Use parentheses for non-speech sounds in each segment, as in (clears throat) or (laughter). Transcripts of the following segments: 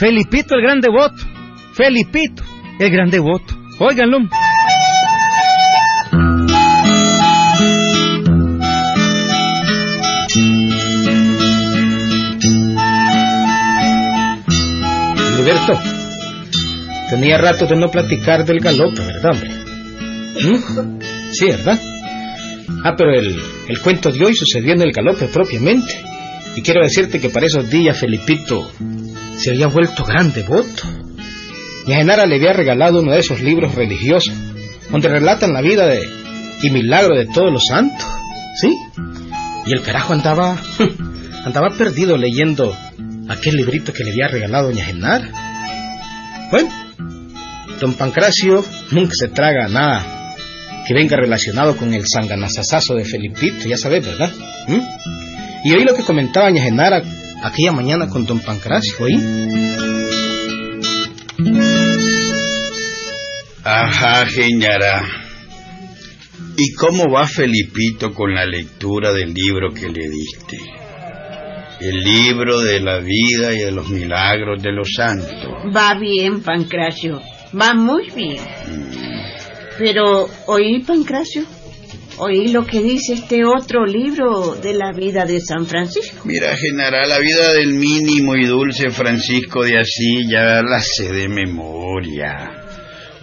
Felipito el gran devoto. Felipito el gran devoto. Óiganlo. Alberto, tenía rato de no platicar del galope, ¿verdad, hombre? ¿Mm? Sí, ¿verdad? Ah, pero el, el cuento de hoy sucedió en el galope propiamente. Y quiero decirte que para esos días Felipito se había vuelto gran devoto. Y a Genara le había regalado uno de esos libros religiosos, donde relatan la vida de, y milagro de todos los santos. ¿Sí? Y el carajo andaba, (laughs) andaba perdido leyendo aquel librito que le había regalado doña Genara. Bueno, don Pancracio nunca se traga nada que venga relacionado con el sanganazazazo de Felipito, ya sabes, ¿verdad? ¿Mm? Y oí lo que comentaba doña Genara aquella mañana con don Pancracio, ¿oí? Ajá, Genara. ¿Y cómo va Felipito con la lectura del libro que le diste? El libro de la vida y de los milagros de los santos. Va bien, Pancracio. Va muy bien. Pero, ¿oí, Pancracio? ¿Oí lo que dice este otro libro de la vida de San Francisco? Mira, Genara, la vida del mínimo y dulce Francisco de Asís ya la sé de memoria.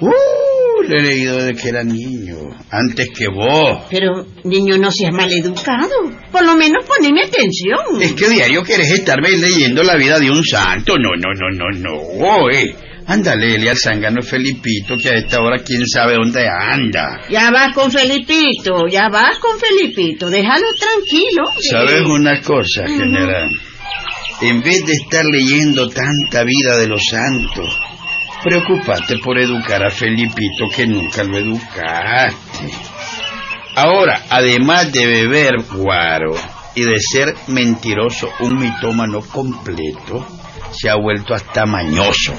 Uh, lo he leído desde que era niño, antes que vos. Pero, niño, no seas maleducado. Por lo menos poneme atención. Es que diario quieres estarme leyendo la vida de un santo. No, no, no, no, no, eh. Ándale, al zángano Felipito, que a esta hora quién sabe dónde anda. Ya vas con Felipito, ya vas con Felipito. Déjalo tranquilo. ¿Sabes una cosa, general? En vez de estar leyendo tanta vida de los santos, preocúpate por educar a Felipito que nunca lo educaste. Ahora, además de beber guaro y de ser mentiroso, un mitómano completo, se ha vuelto hasta mañoso.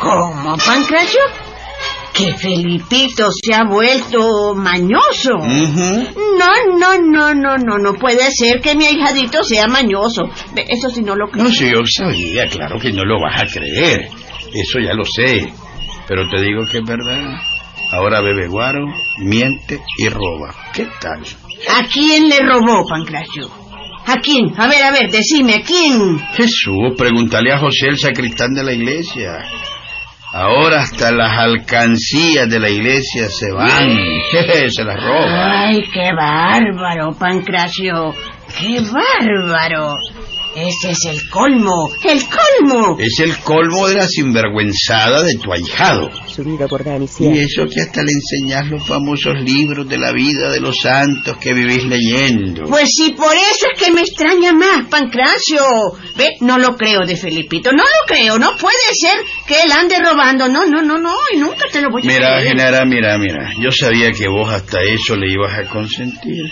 ¿Cómo, Pancracio? Que Felipito se ha vuelto mañoso. No, no, no, no, no, no puede ser que mi ahijadito sea mañoso. Eso sí no lo creo. No sé, yo sabía, claro que no lo vas a creer. Eso ya lo sé. Pero te digo que es verdad. Ahora bebe guaro, miente y roba. ¿Qué tal? ¿A quién le robó, Pancracio? ¿A quién? A ver, a ver, decime, ¿a quién? Jesús, pregúntale a José el sacristán de la iglesia. Ahora hasta las alcancías de la iglesia se van. (laughs) se las roba. Ay, qué bárbaro, Pancracio. Qué bárbaro. Ese es el colmo, el colmo. Es el colmo de la sinvergüenzada de tu ahijado. Subido por Dani Y eso que hasta le enseñas los famosos libros de la vida de los santos que vivís leyendo. Pues sí, por eso es que me extraña más, Pancracio. Ve, no lo creo de Felipito, no lo creo, no puede ser que él ande robando. No, no, no, no, y nunca te lo voy a Mira, creer. Genara, mira, mira. Yo sabía que vos hasta eso le ibas a consentir.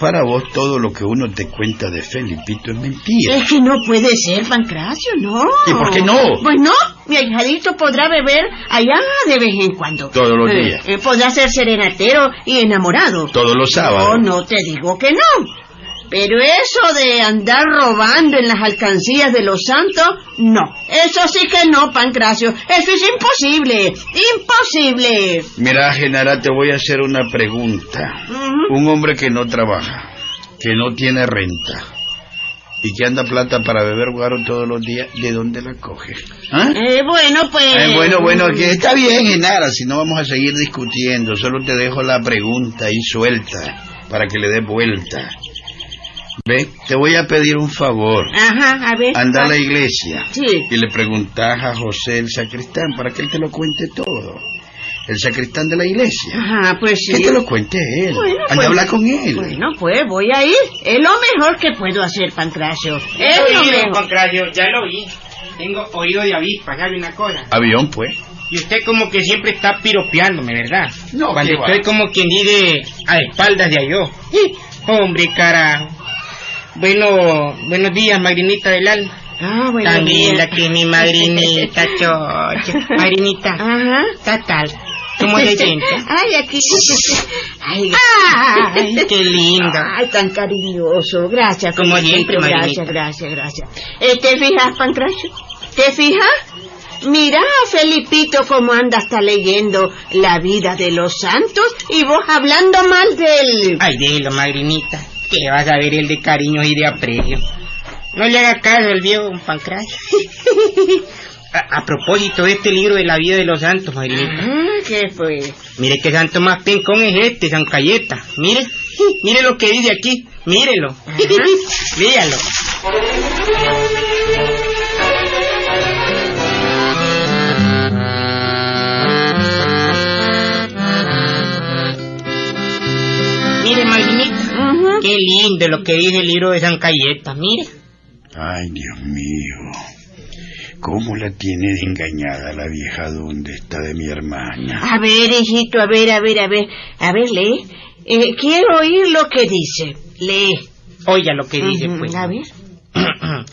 Para vos todo lo que uno te cuenta de Felipito es mentira. Es que no puede ser, Pancracio, no. ¿Y por qué no? Pues no, mi ahijadito podrá beber allá de vez en cuando. Todos los Eh, días. eh, podrá ser serenatero y enamorado. Todos los No, sábados. no te digo que no. Pero eso de andar robando en las alcancías de los santos, no. Eso sí que no, Pancracio. Eso es imposible. Imposible. Mira, Genara, te voy a hacer una pregunta. Un hombre que no trabaja, que no tiene renta y que anda plata para beber guaro todos los días, ¿de dónde la coge? ¿Ah? Eh, bueno, pues... Eh, bueno, bueno, que está bien, Genara, si no vamos a seguir discutiendo, solo te dejo la pregunta ahí suelta para que le des vuelta. Ve, te voy a pedir un favor. Ajá, a ver. Anda a la iglesia Sí. y le preguntas a José el sacristán para que él te lo cuente todo. El sacristán de la iglesia. Ajá, pues sí. Que te lo cuente él. Bueno, Anda pues- a hablar con él. Bueno, pues voy a ir. Es lo mejor que puedo hacer, Pancracio. Es He lo oído, mejor. Pancracio, ya lo oí. Tengo oído de avispa, ¿sabe una cosa? Avión, pues. Y usted como que siempre está piropeándome, ¿verdad? No, Cuando ¿qué va? estoy como quien dice a espaldas de yo. Hombre, carajo. Bueno, buenos días, Magrinita del alma. Ah, bueno. Que es mi madrinita, (laughs) chocha. Magrinita, Ajá. ¿qué tal? ¿Cómo se siente? (laughs) Ay, aquí. (laughs) Ay, Ay, qué lindo. Ay, tan cariñoso. Gracias, Como siempre, Gracias, Marinita. gracias, gracias. Eh, ¿Te fijas, Pancracio? ¿Te fijas? Mira, Felipito, cómo anda hasta leyendo la vida de los santos y vos hablando mal de él. Ay, déjelo, madrinita. Que vas a ver el de cariño y de aprecio. No le haga caso al viejo Pancracio. (laughs) a, a propósito de este libro de la vida de los santos, madrinita. Ah, ¿Qué fue? Mire qué santo más pencón es este, San Cayeta. Mire, mire lo que dice aquí. Mírelo. (laughs) Mire, Qué lindo lo que dice el libro de San Cayeta. Mire. Ay, Dios mío. ¿Cómo la tiene de engañada la vieja donde está de mi hermana? A ver, hijito, a ver, a ver, a ver. A ver, lee. Eh, quiero oír lo que dice. Lee. Oiga lo que dice, pues. A ver. (clears throat)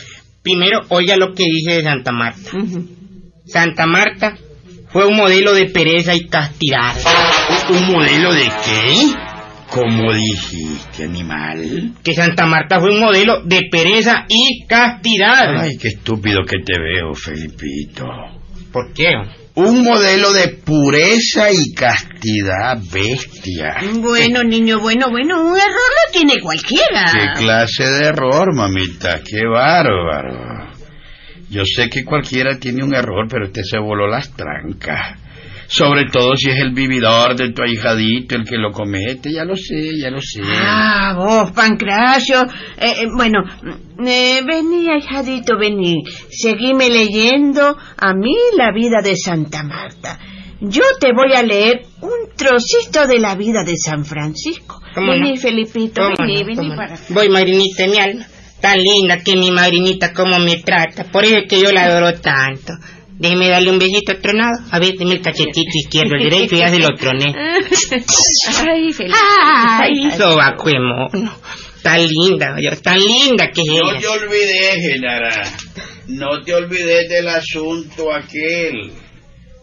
Primero, oiga lo que dice de Santa Marta. Santa Marta fue un modelo de pereza y castidad. ¿Un modelo de qué? ¿Cómo dijiste, animal? Que Santa Marta fue un modelo de pereza y castidad. Ay, qué estúpido que te veo, Felipito. ¿Por qué? Un modelo de pureza y castidad, bestia. Bueno, niño, bueno, bueno, un error lo tiene cualquiera. ¿Qué clase de error, mamita? ¡Qué bárbaro! Yo sé que cualquiera tiene un error, pero usted se voló las trancas. Sobre todo si es el vividor de tu ahijadito el que lo comete. Ya lo sé, ya lo sé. Ah, vos, Pancracio. Eh, eh, bueno, eh, vení, ahijadito, vení. Seguime leyendo a mí la vida de Santa Marta. Yo te voy a leer un trocito de la vida de San Francisco. ¿Cómo vení, no? Felipito, ¿Cómo vení, no? vení para acá. Voy, madrinita, mi alma. Tan linda que mi madrinita como me trata. Por eso es que yo la adoro tanto. Déjeme darle un besito tronado. A ver, deme el cachetito izquierdo, el derecho, y ya se lo troné. Ay, Felipito. Ay, mono. Tan linda, yo, tan linda que es No te olvides, Genara. No te olvides del asunto aquel.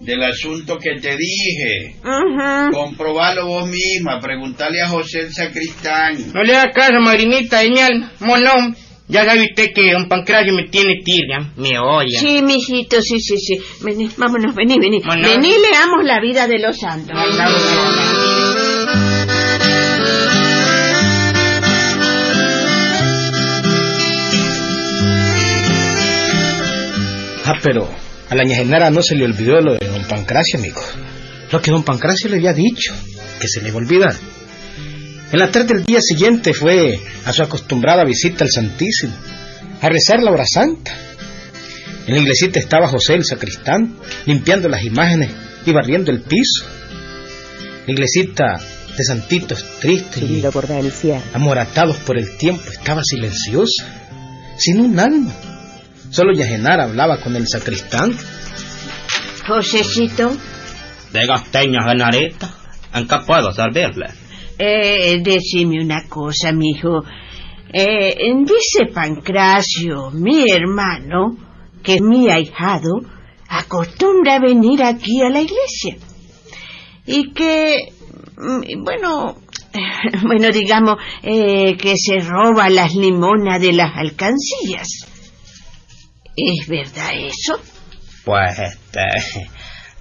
Del asunto que te dije. Ujú. Comprobalo vos misma. Preguntale a José el sacristán. No le haga caso, madrinita de mi alma. Monón. Ya sabe usted que un pancracio me tiene tirria. Me oye. Sí, mijito, sí, sí, sí. Vení, vámonos, vení, vení. Bueno. Vení, leamos la vida de los santos. Ah, pero a la ña Genara no se le olvidó lo de don Pancracio, amigo. Lo que don Pancracio le había dicho, que se le iba a olvidar. En la tarde del día siguiente fue a su acostumbrada visita al Santísimo, a rezar la hora santa. En la iglesita estaba José el sacristán, limpiando las imágenes y barriendo el piso. La iglesita de santitos tristes y amoratados por el tiempo, estaba silenciosa, sin un alma. Solo Yagenara hablaba con el sacristán. Josecito, De gasteña Genarita. ¿En qué puedo servirle? Eh, decime una cosa, mijo. Eh, dice Pancracio, mi hermano, que mi ahijado acostumbra a venir aquí a la iglesia. Y que, mm, bueno, (laughs) bueno, digamos, eh, que se roba las limonas de las alcancías. ¿Es verdad eso? Pues, este,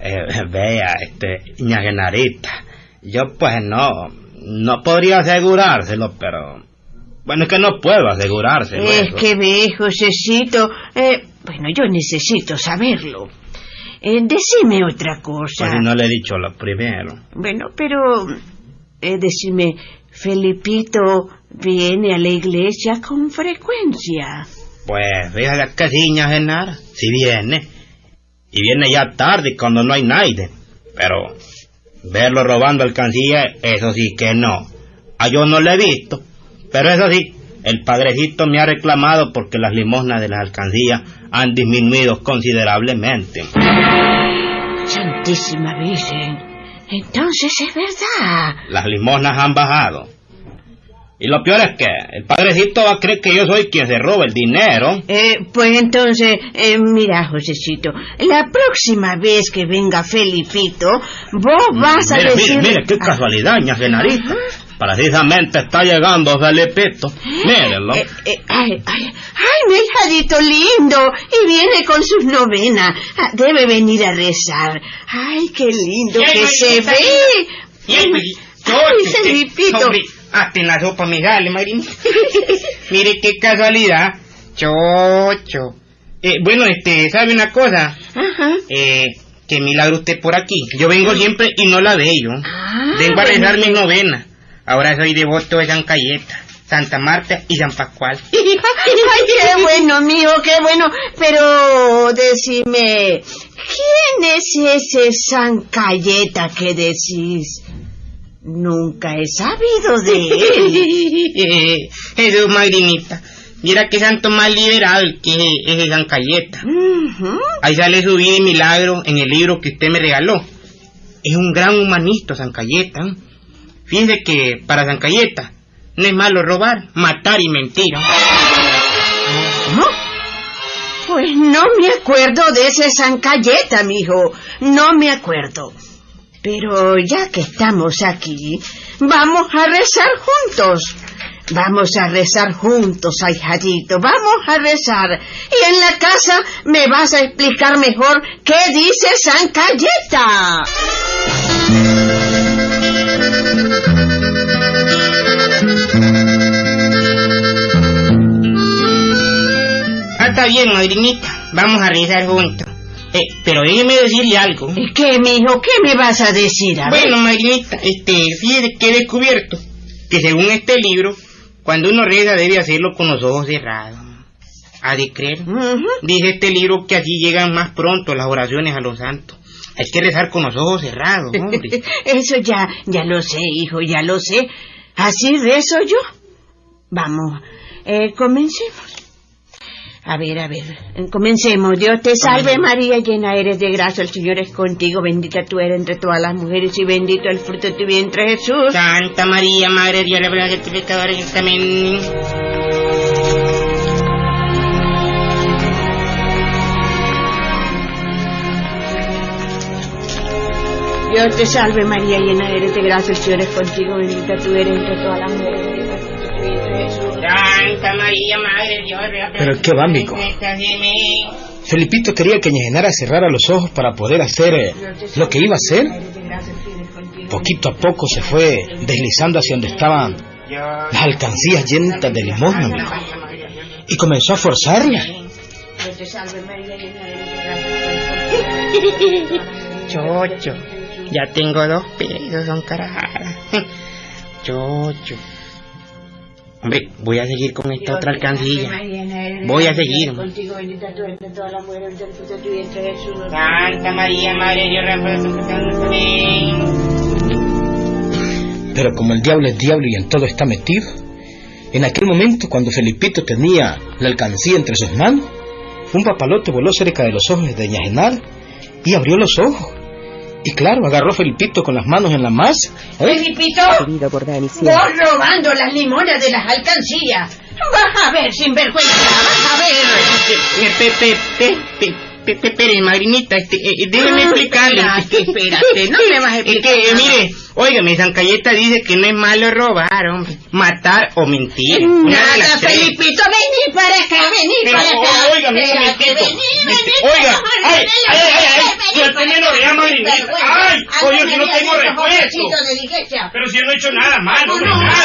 (laughs) eh, vea, este, yo pues no, no podría asegurárselo, pero, bueno, es que no puedo asegurárselo. Es eso. que ve, Josecito, eh, bueno, yo necesito saberlo. Eh, decime otra cosa. Pues no le he dicho lo primero. Bueno, pero eh, decime, Felipito viene a la iglesia con frecuencia. Pues, fíjate que sí, Genara, si viene, y viene ya tarde cuando no hay nadie, pero, verlo robando alcancía, eso sí que no. A yo no lo he visto, pero eso sí, el padrecito me ha reclamado porque las limosnas de las alcancías han disminuido considerablemente. Santísima Virgen, entonces es verdad. Las limosnas han bajado. Y lo peor es que el padrecito va a creer que yo soy quien se roba el dinero. Eh, pues entonces, eh, mira, Josecito, la próxima vez que venga Felipito, vos vas a decir... mire, mire, qué casualidad, ña Genarita. Precisamente está llegando Felipito. Mírenlo. Eh, eh, ay, ay, ay, mi hijadito lindo. Y viene con sus novenas. Ah, Debe venir a rezar. Ay, qué lindo que se ve. Ay, Felipito. Hasta en la sopa me sale, Marín. (laughs) Mire qué casualidad. Chocho. Eh, bueno, este, ¿sabe una cosa? Ajá. Eh, que milagro usted por aquí. Yo vengo siempre y no la veo. Ah, Vengo a bueno. rezar mis novenas. Ahora soy devoto de San Cayeta, Santa Marta y San Pascual. (laughs) Ay, qué bueno, mijo, qué bueno. Pero decime, ¿quién es ese San Cayeta que decís? Nunca he sabido de él. (laughs) Jesús, Magrinita. Mira qué santo más liberal que es ese San Cayeta. Ahí sale su vida y milagro en el libro que usted me regaló. Es un gran humanista, San Cayeta. Fíjese que para San Cayeta no es malo robar, matar y mentir. ¿No? Pues no me acuerdo de ese San Cayeta, mijo. No me acuerdo. Pero ya que estamos aquí, vamos a rezar juntos. Vamos a rezar juntos, ahijadito. Vamos a rezar. Y en la casa me vas a explicar mejor qué dice San Cayeta. Ah, está bien, madrinita. Vamos a rezar juntos. Eh, pero déjeme decirle algo. ¿Y ¿Qué, mijo? ¿Qué me vas a decir? A. Bueno, madrinita, este, fíjese que he descubierto que según este libro, cuando uno reza debe hacerlo con los ojos cerrados. ¿Ha de creer? Ujú. Dice este libro que así llegan más pronto las oraciones a los santos. Hay que rezar con los ojos cerrados, (laughs) hombre. Eso ya, ya lo sé, hijo, ya lo sé. Así rezo yo. Vamos, eh, comencemos. A ver, a ver, comencemos. Dios te salve María, llena eres de gracia, el Señor es contigo, bendita tú eres entre todas las mujeres y bendito el fruto de tu vientre Jesús. Santa María, Madre de Dios, la verdad que tu pecador en amén. Dios te salve María, llena eres de gracia, el Señor es contigo, bendita tú eres entre todas las mujeres Santa María, Madre de Dios, Pero qué va, amén. Felipito quería que Ñegenara cerrara los ojos para poder hacer eh, lo que iba a hacer. Poquito a poco se fue deslizando hacia donde estaban las alcancías llenas de limosna, amigo. Y comenzó a forzarla. Chocho, ya tengo dos pesos, son carajadas. (laughs) Chocho. Hombre, voy a seguir con esta otra alcancilla. Voy a seguir. Contigo bendita tú entre todas las mujeres, bendito el fruto de tu vientre Jesús. Santa María, Madre de Dios, ruega por nosotros, pecadores, amén. Pero como el diablo es diablo y en todo está metido, en aquel momento cuando Felipito tenía la alcancía entre sus manos, un papalote voló cerca de los ojos de Ñajenal y abrió los ojos. Y claro, agarró a Felipito con las manos en la masa. ¿eh? Felipito, siempre. vos robando las limonas de las alcancías. Vas a ver, sinvergüenza, vas a ver. Espere, madrinita, este, eh, eh, déjeme explicarle. Espérate, espérate, no me vas a Es explicar que, eh, nada. mire, óigame, San Cayeta dice que no es malo robar, hombre, matar o mentir. Nada. Felipito, vení para acá, vení Pero, para acá. óigame, Felipito. vení, vení. Este, oiga, ay, ay, ay, ay, para la oreja, acá, Marinita. Ay, oye, que no tengo diligencia. Pero si yo no he hecho nada malo, nada.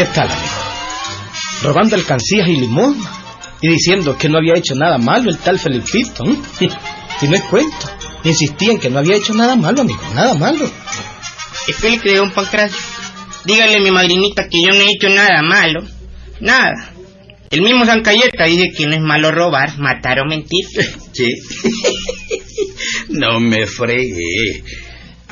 ¿Qué tal, amigo? Robando alcancías y limosna y diciendo que no había hecho nada malo el tal Felipito. ¿eh? (laughs) Y no es cuento. Insistía en que no había hecho nada malo, amigo, nada malo. Explíquele, don Pancracio. Dígale a mi madrinita que yo no he hecho nada malo. Nada. El mismo San Cayeta dice que no es malo robar, matar o mentir. (laughs) Sí. (laughs) no me fregué.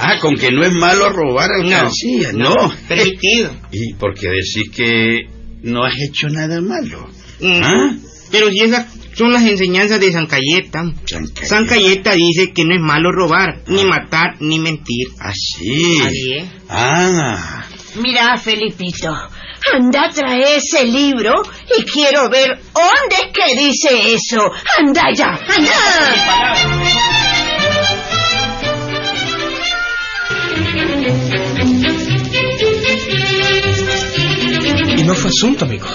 Ah, con que no es malo robar alcancía, no. Permitido. (laughs) ¿Y por qué decís que no has hecho nada malo? Mm. ¿Ah? Pero si esas son las enseñanzas de San Cayeta. San Cayeta. San Cayeta dice que no es malo robar, ni matar, ni mentir. Ah, sí. Así es. Ah, Mira, Felipito, anda, trae ese libro y quiero ver dónde es que dice eso. Anda ya, anda. No fue asunto, amigo.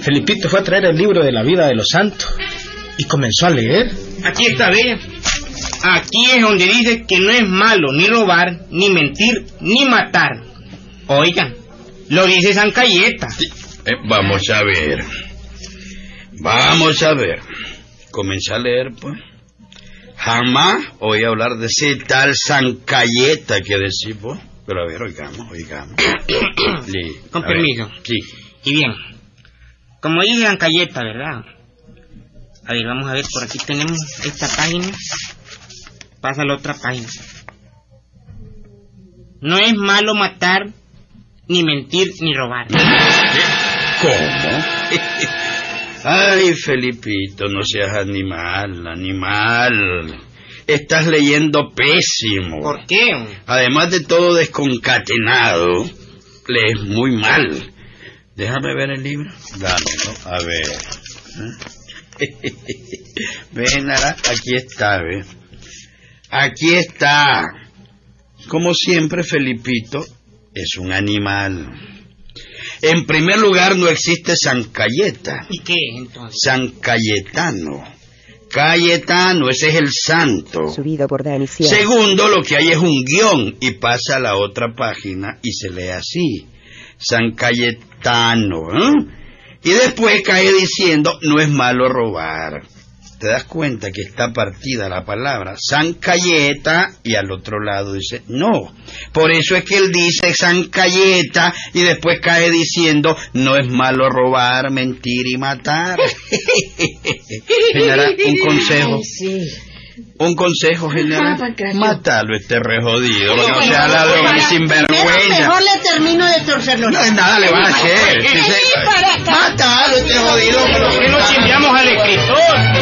Felipito fue a traer el libro de la vida de los santos y comenzó a leer. Aquí está, ve. Aquí es donde dice que no es malo ni robar, ni mentir, ni matar. Oigan, lo dice San Cayeta. Eh, vamos a ver. Vamos a ver. Comencé a leer, pues. Jamás oí hablar de ese tal San Cayeta que decís vos. Pero a ver, oigamos, oigamos. (coughs) Con ver. permiso. Sí. Y bien, como dice San Cayeta, ¿verdad? A ver, vamos a ver, por aquí tenemos esta página. Pasa a la otra página. No es malo matar, ni mentir, ni robar. ¿Cómo? (laughs) Ay, Felipito, no seas animal, animal. Estás leyendo pésimo. ¿Por qué? Además de todo desconcatenado, lees muy mal. Déjame ver el libro. Dámelo, a ver. (laughs) ¿Eh? Ven, aquí está, ve. Aquí está. Como siempre, Felipito es un animal. En primer lugar, no existe San Cayeta. ¿Y qué entonces? San Cayetano. Cayetano, ese es el santo. Subido por. Segundo, lo que hay es un guion y pasa a la otra página y se lee así. San Cayetano. ¿eh? Y después cae diciendo, no es malo robar. Te das cuenta que está partida la palabra San Cayeta y al otro lado dice no. Por eso es que él dice San Cayeta y después cae diciendo no es malo robar, mentir y matar. (laughs) General, un consejo. Ay, sí. Un consejo general. Mátalo este re jodido. No sea ladrón y sinvergüenza. mejor le termino de torcerlo. No es nada le va a hacer. Sí. Mátalo este jodido. ¿Por qué no chimbeamos al escritor?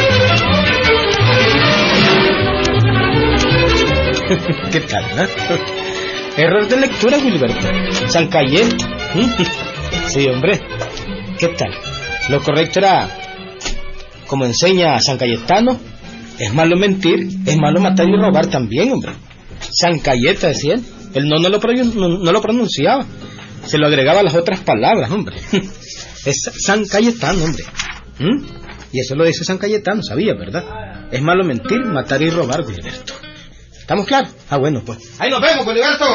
(laughs) ¿Qué tal, eh? Error de lectura, Wilberto. San Cayeta. (laughs) Sí, hombre. ¿Qué tal? Lo correcto era, como enseña San Cayetano, es malo mentir, es malo matar y robar también, hombre. San Cayeta, decía él. Él no, no, lo, no, lo pronunciaba. Se lo agregaba a las otras palabras, hombre. (laughs) Es San Cayetano, hombre. ¿Mm? Y eso lo dice San Cayetano, sabía, ¿verdad? Es malo mentir, matar y robar, Wilberto. ¿Estamos claros? Ah, bueno, pues. Ahí nos vemos, Boliberto.